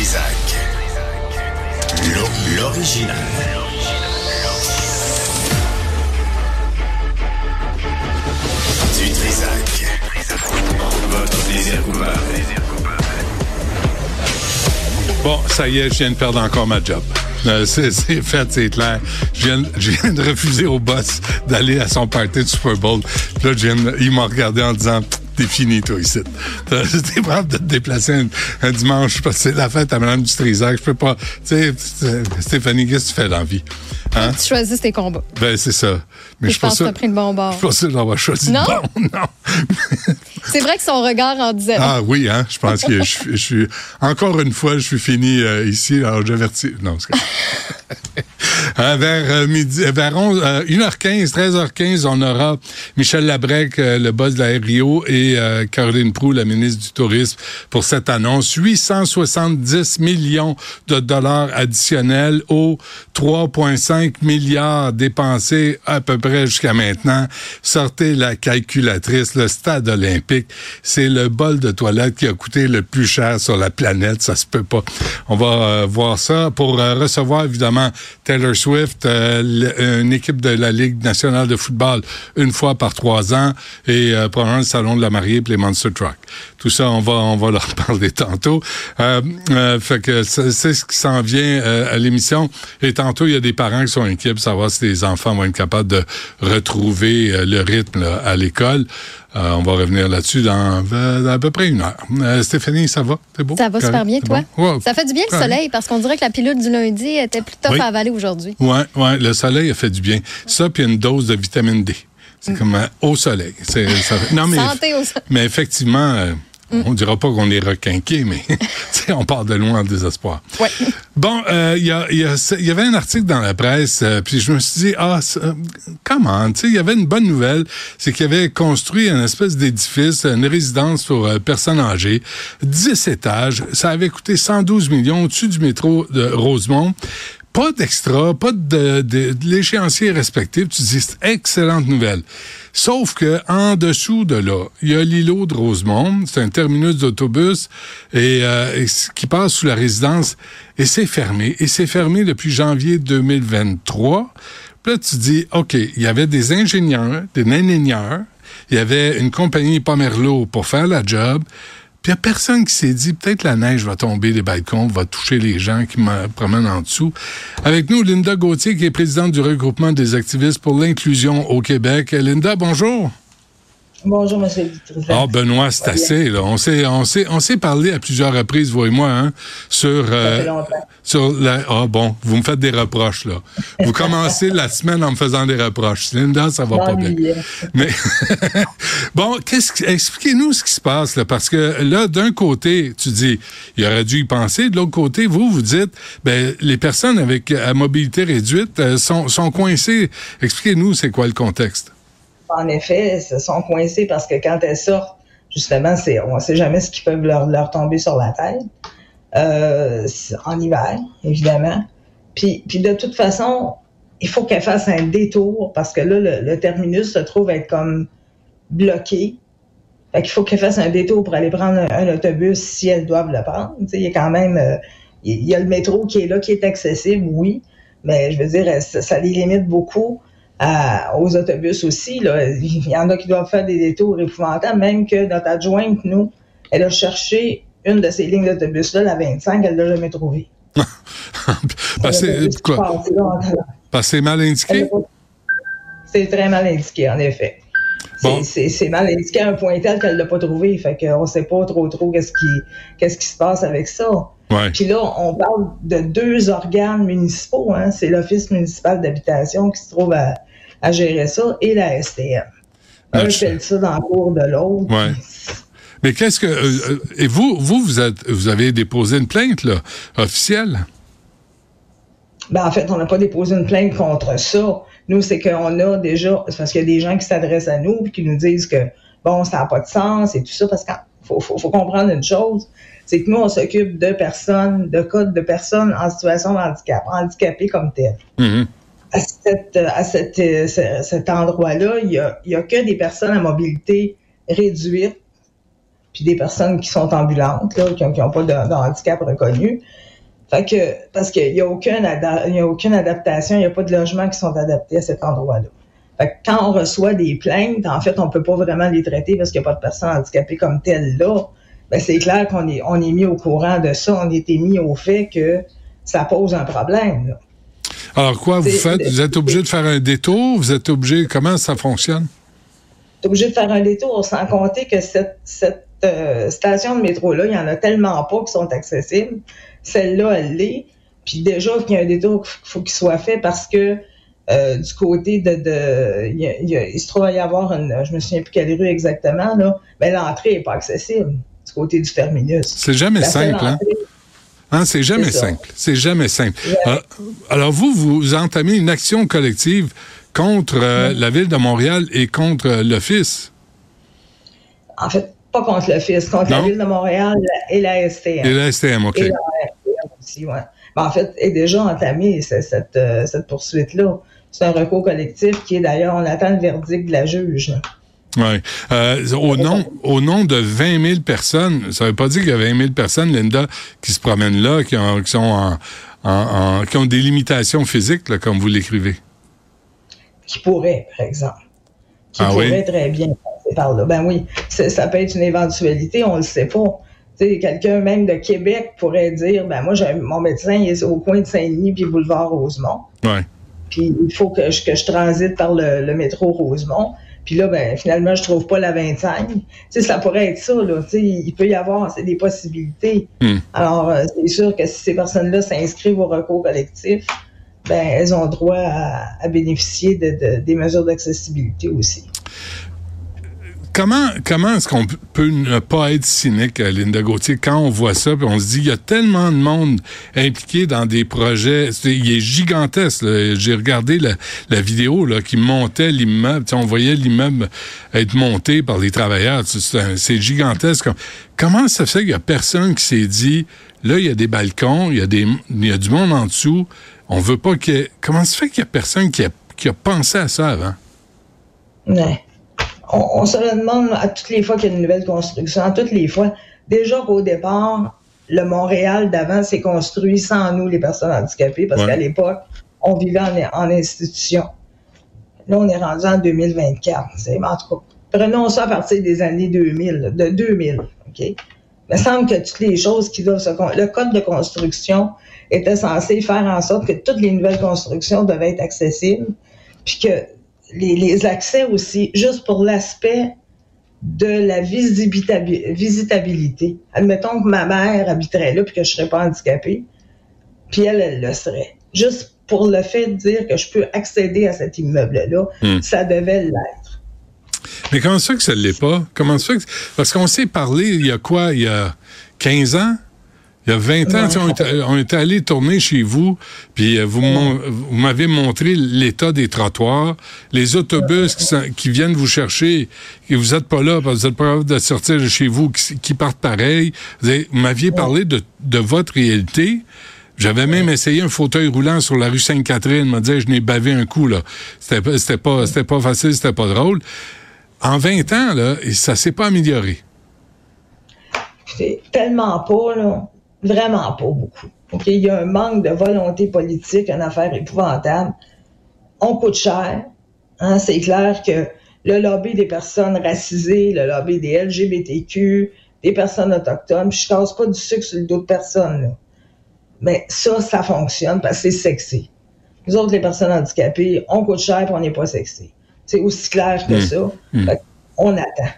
Trisac. L'o- L'original. Du Trisac. Votre coupable. Bon, ça y est, je viens de perdre encore ma job. Euh, c'est fait, c'est clair. Je viens, de refuser au boss d'aller à son party de Super Bowl. Là, il m'a regardé en disant T'es fini, toi, ici. T'es capable de te déplacer un, un dimanche parce que c'est la fête à Mme du Trisac. Je peux pas. Tu sais, Stéphanie, qu'est-ce que tu fais dans la vie? Hein? Tu choisis tes combats. Ben, c'est ça. Mais Et je je pense que t'as pris le bon bord. Je pas sûr d'avoir choisi Non? le bon. Non. C'est vrai que son regard en disait. Ah oui, hein, je pense que je, je suis encore une fois, je suis fini euh, ici. Alors j'avertis. Non, c'est. Euh, vers euh, midi, euh, vers 11, euh, 1h15, 13h15, on aura Michel Labrec, le boss de la RIO, et euh, Caroline Proux, la ministre du Tourisme, pour cette annonce. 870 millions de dollars additionnels aux 3,5 milliards dépensés à peu près jusqu'à maintenant. Sortez la calculatrice, le stade olympique, c'est le bol de toilette qui a coûté le plus cher sur la planète. Ça se peut pas. On va euh, voir ça pour euh, recevoir évidemment Taylor Swift, une équipe de la Ligue nationale de football une fois par trois ans et probablement le salon de la mariée et les Monster Truck. Tout ça, on va on va leur parler tantôt. Euh, euh, fait que c'est ce qui s'en vient euh, à l'émission. Et tantôt, il y a des parents qui sont inquiets pour savoir si les enfants vont être capables de retrouver le rythme là, à l'école. Euh, on va revenir là-dessus dans, euh, à peu près une heure. Euh, Stéphanie, ça va? C'est beau? Ça va super bien, toi? bon? Ouais. Ça fait du bien le soleil parce qu'on dirait que la pilule du lundi était tough Oui. à avaler aujourd'hui. Ouais, ouais, le soleil a fait du bien. Ça, puis une dose de vitamine D. C'est comme euh, au soleil. C'est, ça, non, mais, Santé au soleil. mais effectivement, euh, on dira pas qu'on est requinqué, mais on part de loin en désespoir. Ouais. Bon, euh, il y, a- y, a- y avait un article dans la presse, euh, puis je me suis dit, ah, comment, tu sais, il y avait une bonne nouvelle, c'est qu'il avait construit une espèce d'édifice, une résidence pour personnes âgées, 10 étages, ça avait coûté 112 millions au-dessus du métro de Rosemont. Pas d'extra, pas de, de, l'échéancier respectif. Tu dis, c'est excellente nouvelle. Sauf que en dessous de là, il y a l'îlot de Rosemont. C'est un terminus d'autobus et, euh, qui passe sous la résidence et c'est fermé. Et c'est fermé depuis janvier 2023. Puis là, tu dis, OK, il y avait des ingénieurs, des ingénieurs, il y avait une compagnie Pomerleau pour faire la job. Il n'y a personne qui s'est dit, peut-être la neige va tomber des balcons, va toucher les gens qui me promènent en dessous. Avec nous, Linda Gauthier, qui est présidente du regroupement des activistes pour l'inclusion au Québec. Linda, bonjour. Bonjour, M. Dutrisac. Ah, Benoît, c'est assez, là. On s'est, on s'est, on s'est parlé à plusieurs reprises, vous et moi, hein, sur, euh, sur la, ah bon, vous me faites des reproches, là. Vous commencez la semaine en me faisant des reproches. Linda, ça va pas bien. Mais bon, qu'est-ce que, expliquez-nous ce qui se passe là, parce que là, d'un côté, tu dis, il aurait dû y penser. De l'autre côté, vous, vous dites, ben les personnes avec à mobilité réduite euh, sont, sont coincées. Expliquez-nous, c'est quoi le contexte? En effet, se sont coincées parce que quand elles sortent, justement, c'est, on ne sait jamais ce qui peut leur, leur tomber sur la tête. Euh, en hiver, évidemment. Puis, puis de toute façon, il faut qu'elles fassent un détour parce que là, le, terminus se trouve être comme bloqué. Fait qu'il faut qu'elles fassent un détour pour aller prendre un, autobus si elles doivent le prendre. Il y a quand même, euh, il y a le métro qui est là, qui est accessible, oui, mais je veux dire, ça, ça les limite beaucoup à- aux autobus aussi. Là. Il y en a qui doivent faire des détours épouvantables, même que notre adjointe, nous, elle a cherché une de ces lignes d'autobus-là, la 25, elle l'a jamais trouvée. Parce que Elle a c'est- pas quoi? c'est mal indiqué? C'est très mal indiqué, en effet. C'est- Bon. C'est c'est mal indiqué à un point tel qu'elle l'a pas trouvé. Fait qu'on sait pas trop trop qu'est-ce qui, qu'est-ce qui se passe avec ça. Ouais. Puis là, on parle de deux organes municipaux. Hein. C'est l'Office municipal d'habitation qui se trouve à, à gérer ça et la STM. Ah, Un je- fait ça dans le cours de l'autre. Ouais. Mais qu'est-ce que euh, euh, et vous vous vous êtes vous avez déposé une plainte là officielle? Ben, en fait, on n'a pas déposé une plainte contre ça. Nous, c'est qu'on a déjà, parce qu'il y a des gens qui s'adressent à nous et qui nous disent que, bon, ça n'a pas de sens et tout ça, parce qu'il faut, faut, faut comprendre une chose, c'est que nous, on s'occupe de personnes, de cas de personnes en situation de handicap, handicapées comme telles. Mhm. À, cette, à cette, ce- cet endroit-là, il y a, y a que des personnes à mobilité réduite puis des personnes qui sont ambulantes, là, qui n'ont pas de, handicap reconnu. Fait que, parce qu'il n'y a, aucune y a aucune adaptation, il n'y a pas de logements qui sont adaptés à cet endroit-là. Fait que quand on reçoit des plaintes, en fait, on peut pas vraiment les traiter parce qu'il n'y a pas de personnes handicapées comme telles là. Ben, c'est clair qu'on est, on est mis au courant de ça, on a été mis au fait que ça pose un problème. Là. Alors quoi, vous faites? Vous êtes obligé de faire un détour? Vous êtes obligé, comment ça fonctionne? T'es obligé de faire un détour sans compter que cette, cette euh, station de métro-là, il y en a tellement pas qui sont accessibles. Celle-là, elle l'est. Puis déjà, qu'il y a un détour qu'il faut qu'il soit fait parce que euh, du côté de... de il, y a- il y a- il se trouve à y avoir une... Je me souviens plus quelle rue exactement, là. Mais l'entrée est pas accessible du côté du terminus. C'est jamais La simple, entrée- Hein, c'est jamais C'est ça. simple. C'est jamais simple. Ouais. Alors, vous, vous entamez une action collective contre euh, la ville de Montréal et contre euh, l'Office? En fait, pas contre fisc, contre Non. la Ville de Montréal et la STM. et la STM, OK. Et la RTM aussi, ouais. Ben, en fait, est déjà entamée ce- cette, euh, cette poursuite-là. C'est un recours collectif qui est d'ailleurs, on attend le verdict de la juge. là. Ouais. Euh, au, nom, au nom de 20 000 personnes, ça veut pas dire qu'il y a 20 000 personnes, Linda, qui se promènent là, qui, ont, qui sont en, en- en- qui ont des limitations physiques, là, comme vous l'écrivez. Qui pourrait, par exemple. Qui Ah oui? pourrait très bien passer par là. Ben oui, ça peut être une éventualité, on le sait pas. Quelqu'un même de Québec pourrait dire, ben moi, mon médecin il est au coin de Saint-Denis puis boulevard Rosemont. Ouais. Puis il faut que je, que je transite par le, le métro Rosemont. Puis là, ben, finalement, je trouve pas la 25. Tu sais, ça pourrait être ça, là. Tu sais, il peut y avoir, c'est des possibilités. Hmm. Alors, euh, c'est sûr que si ces personnes-là s'inscrivent au recours collectif, ben, elles ont droit à, à bénéficier de, de- des mesures d'accessibilité aussi. Comment, comment est-ce qu'on peut ne pas être cynique, euh, Linda Gauthier, quand on voit ça, puis on se dit, il y a tellement de monde impliqué dans des projets, il est gigantesque. J'ai regardé la, la vidéo là, qui montait l'immeuble, Tu on voyait l'immeuble être monté par les travailleurs, c'est gigantesque. Comment ça fait qu'il y a personne qui s'est dit, là, il y a des balcons, il y a, des, il y a du monde en dessous, on veut pas que... Comment ça fait qu'il y a personne qui a, qui a pensé à ça avant? Ouais. On, on se le demande à toutes les fois qu'il y a une nouvelle construction, à toutes les fois. Déjà qu'au départ, le Montréal d'avant s'est construit sans nous, les personnes handicapées, parce Ouais. qu'à l'époque, on vivait en, en institution. Là, on est rendu en 2024. C'est, en tout cas, prenons ça à partir des années 2000, de 2000. OK? Il me semble que toutes les choses qui doivent se. Le code de construction était censé faire en sorte que toutes les nouvelles constructions devaient être accessibles, puis que les, les accès aussi, juste pour l'aspect de la visitabilité. Admettons que ma mère habiterait là puis que je serais pas handicapée, puis elle, elle le serait. Juste pour le fait de dire que je peux accéder à cet immeuble-là, Hmm. ça devait l'être. Mais comment ça que ça ne l'est pas? Comment ça que... Parce qu'on s'est parlé il y a quoi? Il y a 15 ans? Il y a 20 ans, on était, on allé tourner chez vous, puis euh, vous, m'avez montré l'état des trottoirs, les autobus qui, sont- qui viennent vous chercher, et vous n'êtes pas là parce que vous n'êtes pas capable de sortir de chez vous, qui, qui partent pareil. Vous, m'aviez parlé de, de votre réalité. J'avais même essayé un fauteuil roulant sur la rue Sainte-Catherine. m'a dit, je n'ai bavé un coup, là. C'était pas, c'était pas, c'était pas facile, c'était pas drôle. En 20 ans, là, ça s'est pas amélioré. C'est tellement pas, là. Vraiment pas beaucoup. OK? Il y a un manque de volonté politique, une affaire épouvantable. On coûte cher. Hein? C'est clair que le lobby des personnes racisées, le lobby des LGBTQ, des personnes autochtones, je casse pas du sucre sur le dos de personne, là. Mais ça, ça fonctionne parce que c'est sexy. Nous autres, les personnes handicapées, on coûte cher et on n'est pas sexy. C'est aussi clair que Mm. ça. Mm. Fait on attend.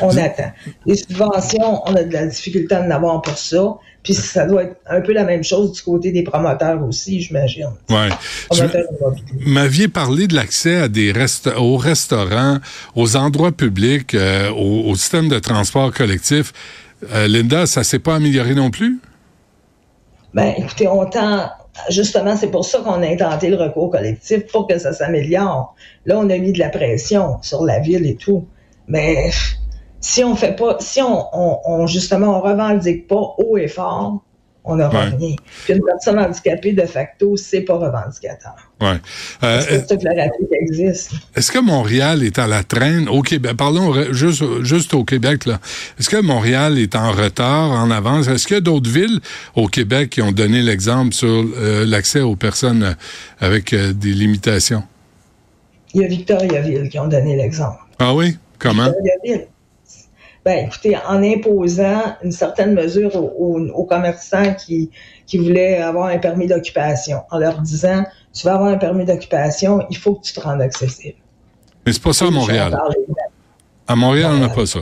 On attend. Les subventions, on a de la difficulté à en avoir pour ça. Puis ça doit être un peu la même chose du côté des promoteurs aussi, j'imagine. Ouais. Tu Promoteurs immobiliers. m'aviez parlé de l'accès à des resta aux restaurants, aux endroits publics, euh, au, au système de transport collectif. Euh, Linda, ça s'est pas amélioré non plus? Ben, écoutez, on tend, justement, c'est pour ça qu'on a intenté le recours collectif, pour que ça s'améliore. Là, on a mis de la pression sur la ville et tout. Mais si on fait pas, si on, on, on, justement, on revendique pas haut et fort, On n'aura Ouais. rien. Puis une personne handicapée, de facto, c'est pas revendicateur. Ouais. Euh, C'est que la existe. Est-ce que Montréal est à la traîne au Québec? Parlons juste, juste au Québec, là. Est-ce que Montréal est en retard, en avance? Est-ce qu'il y a d'autres villes au Québec qui ont donné l'exemple sur euh, l'accès aux personnes euh, avec euh, des limitations? Il y a Victoriaville qui ont donné l'exemple. Ah oui? Comment? Victoriaville. Ben, écoutez, en imposant une certaine mesure aux, aux- aux commerçants qui, qui voulaient avoir un permis d'occupation, en leur disant, tu vas avoir un permis d'occupation, il faut que tu te rendes accessible. Mais c'est pas ça à Montréal. À Montréal, on n'a pas ça.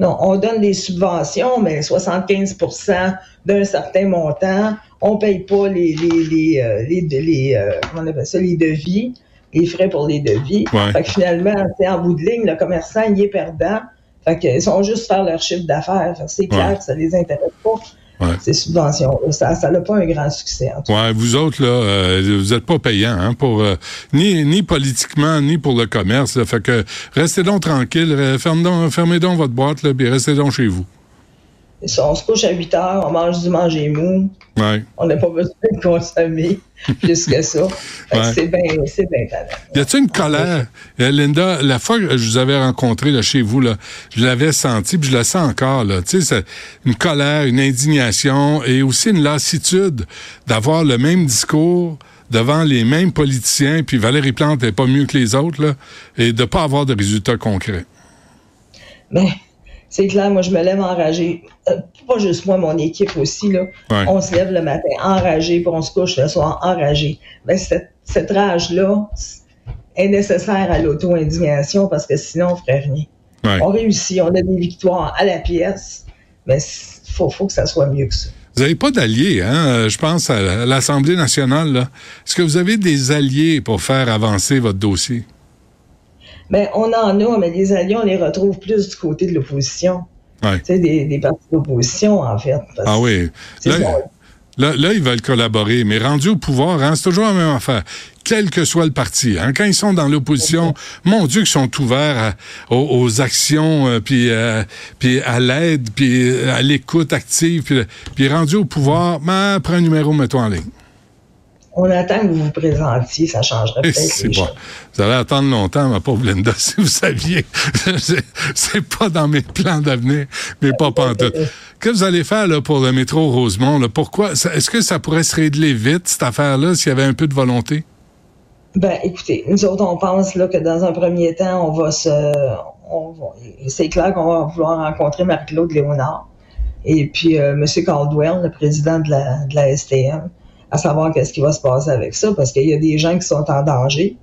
Non, on donne des subventions, mais 75% d'un certain montant. On paye pas les, les, les, euh, les, euh, comment on appelle ça, les devis, les frais pour les devis. Fait que finalement, c'est en bout de ligne, le commerçant, il est perdant. Fait qu'ils sont juste faire leur chiffre d'affaires. C'est clair Ouais. que ça les intéresse pas, Ouais. ces subventions Ça ça n'a pas un grand succès, en tout cas. Ouais, vous autres, là, euh, vous êtes pas payants, hein, pour, euh, ni, ni politiquement, ni pour le commerce. Là, fait que restez donc tranquille, euh, ferme donc- fermez donc votre boîte, là, puis restez donc chez vous. Ça, On se couche à 8 heures, on mange du manger mou. Ouais. On n'a pas besoin de consommer plus que ça. Ouais. C'est bien c'est bien. Y a-t-il une colère? Euh, Linda, la fois que je vous avais rencontré là, chez vous, là, je l'avais senti, puis je le sens encore. Là, tu sais, c'est une colère, une indignation et aussi une lassitude d'avoir le même discours devant les mêmes politiciens, puis Valérie Plante n'est pas mieux que les autres, là, et de pas avoir de résultats concrets. Mais c'est clair, moi, je me lève enragé. Euh, pas juste moi, mon équipe aussi, là. Ouais. On se lève le matin enragé, puis on se couche le soir enragé. Mais cette, cette rage-là est nécessaire à l'auto-indignation parce que sinon, on ferait rien. Ouais. On réussit, on a des victoires à la pièce, mais il faut, faut que ça soit mieux que ça. Vous n'avez pas d'alliés, hein? euh, Je pense à l'Assemblée nationale. là. Est-ce que vous avez des alliés pour faire avancer votre dossier? Mais on en a, mais les alliés, on les retrouve plus du côté de l'opposition. Ouais. Tu sais, des, des partis d'opposition, en fait. Ah oui. Là, là, là, ils veulent collaborer, mais rendu au pouvoir, hein, c'est toujours la même affaire. Quel que soit le parti, hein, quand ils sont dans l'opposition, mon Dieu, qu'ils sont ouverts à- aux, aux actions, euh, puis, euh, puis à l'aide, puis euh, à l'écoute active, puis, puis rendu au pouvoir, ben, prends un numéro, mets-toi en ligne. On attend que vous vous présentiez, ça changerait peut-être bon. Vous allez attendre longtemps, ma pauvre Linda, si vous saviez. C'est- pas dans mes plans d'avenir, mais pas pantoute. Que vous allez faire là, pour le métro Rosemont? Là? Pourquoi? Est-ce que ça pourrait se régler vite, cette affaire-là, s'il y avait un peu de volonté? Ben, écoutez, nous autres, on pense là, que dans un premier temps, on va se. c'est clair qu'on va vouloir rencontrer Marie-Claude Léonard et puis euh, M. Caldwell, le président de la, de la STM, à savoir qu'est-ce qui va se passer avec ça, parce qu'il y a des gens qui sont en danger.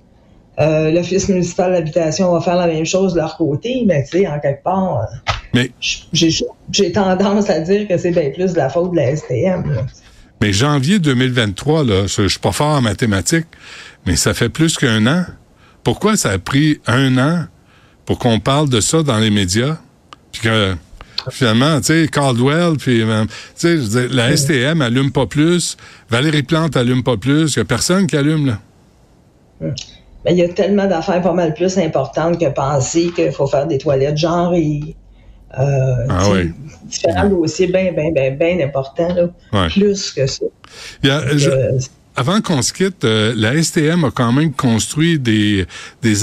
Euh, L'Office municipal d'habitation va faire la même chose de leur côté, mais tu sais, en quelque part, euh, Mais, j'ai j'ai tendance à dire que c'est bien plus de la faute de la STM. là. mais janvier 2023, là, je, je suis pas fort en mathématiques, mais ça fait plus qu'un an. Pourquoi ça a pris un an pour qu'on parle de ça dans les médias? Puis que finalement, tu sais, Caldwell, puis euh, tu sais, je la STM allume pas plus, Valérie Plante allume pas plus, il y a personne qui allume, là. Mais il y a tellement d'affaires pas mal plus importantes que penser qu'il faut faire des toilettes genre et euh, Ah oui. différents dossiers bien, bien, bien, bien importants, là, Ouais. plus que ça. Je- Euh, avant qu'on se quitte, euh, la STM a quand même construit des,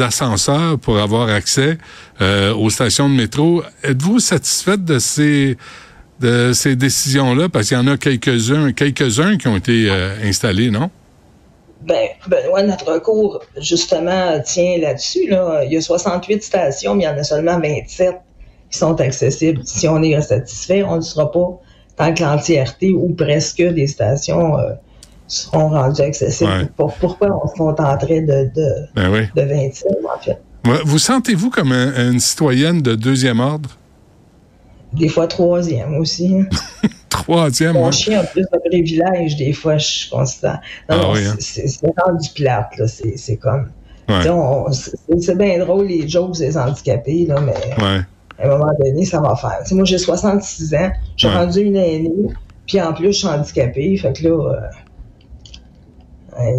ascenseurs pour avoir accès euh, aux stations de métro. Êtes-vous satisfaite de ces décisions-là? Parce qu'il y en a quelques-uns quelques-uns qui ont été euh, installés, non? ben, Benoît, notre recours, justement, tient là-dessus. Là. Il y a 68 stations, mais il y en a seulement 27 qui sont accessibles. Si on est satisfait, on ne sera pas tant que l'entièreté ou presque des stations seront rendues accessibles. Ouais. Pour- pourquoi on se contenterait de, de, Ben oui. de 27, en fait? Vous sentez-vous comme un- une citoyenne de deuxième ordre? Des fois troisième aussi. Troisième, Mon hein? chien a plus de privilèges, des fois, je suis constant. Non, Ah non, oui, hein? c'est rendu plate, là. C'est comme. Ouais. C'est bien drôle, les jokes des handicapés, là, mais Ouais. à un moment donné, ça va faire. Moi, j'ai 66 ans, je suis Ouais. rendu une aînée, puis en plus, je suis handicapée, fait que là. euh,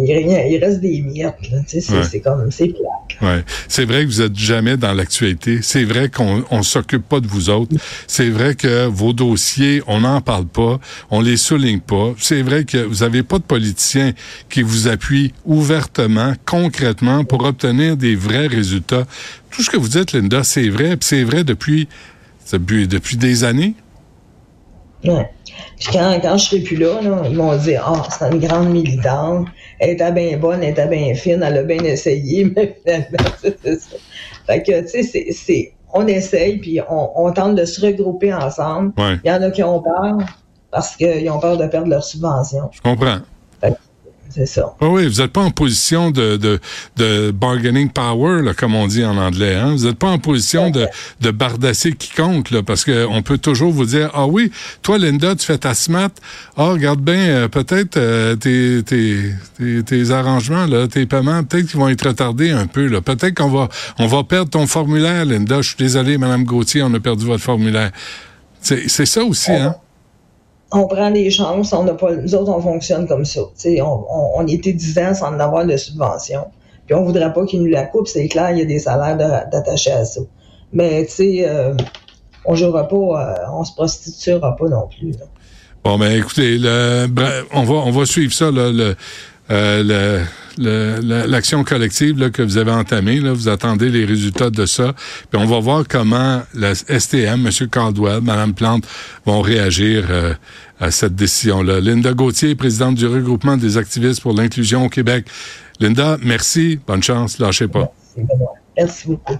il, il reste des miettes. C'est Ouais. comme, c'est plate. Ouais. C'est vrai que vous êtes jamais dans l'actualité. C'est vrai qu'on on s'occupe pas de vous autres. C'est vrai que vos dossiers, on n'en parle pas, on les souligne pas. C'est vrai que vous avez pas de politiciens qui vous appuient ouvertement, concrètement, pour obtenir des vrais résultats. Tout ce que vous dites, Linda, c'est vrai, c'est vrai depuis, depuis, depuis des années. Ouais. Puis quand, quand je serai plus là, là, ils m'ont dit Ah, c'est une grande militante, elle était bien bonne, elle était bien fine, elle a bien essayé, mais finalement, c'est ça. Fait que, tu sais, c'est- c'est. On essaye, puis on, on tente de se regrouper ensemble. Ouais. Il y en a qui ont peur parce qu'ils ont peur de perdre leur subvention. Je comprends. C'est ça. Ah oui, vous n'êtes pas en position de, de, de bargaining power, là, comme on dit en anglais. Hein? Vous n'êtes pas en position de, de bardasser quiconque, là, parce qu'on peut toujours vous dire, ah oui, toi, Linda, tu fais ta SMAT. Ah, regarde bien, euh, peut-être euh, tes, tes, tes, tes arrangements, là, tes paiements, peut-être qu'ils vont être retardés un peu. Là. Peut-être qu'on va, on va perdre ton formulaire, Linda. Je suis désolé, Madame Gauthier, on a perdu votre formulaire. C'est c'est ça aussi, hein? On prend des chances, on n'a pas. Nous autres, on fonctionne comme ça. On, on, on était 10 ans sans en avoir de subvention. Puis on voudrait pas qu'ils nous la coupent, c'est clair, il y a des salaires d'attachés à ça. Mais tu sais, euh, on jouera pas, euh, on se prostituera pas non plus. là. Bon, ben écoutez, le, bref, on va on va suivre ça, là, le, le- le- la- l'action collective là, que vous avez entamée. Là, vous attendez les résultats de ça. Puis on va voir comment la STM, M. Caldwell, Mme Plante vont réagir euh, à cette décision-là. Linda Gauthier, présidente du regroupement des activistes pour l'inclusion au Québec. Linda, merci. Bonne chance. Lâchez pas. Merci beaucoup.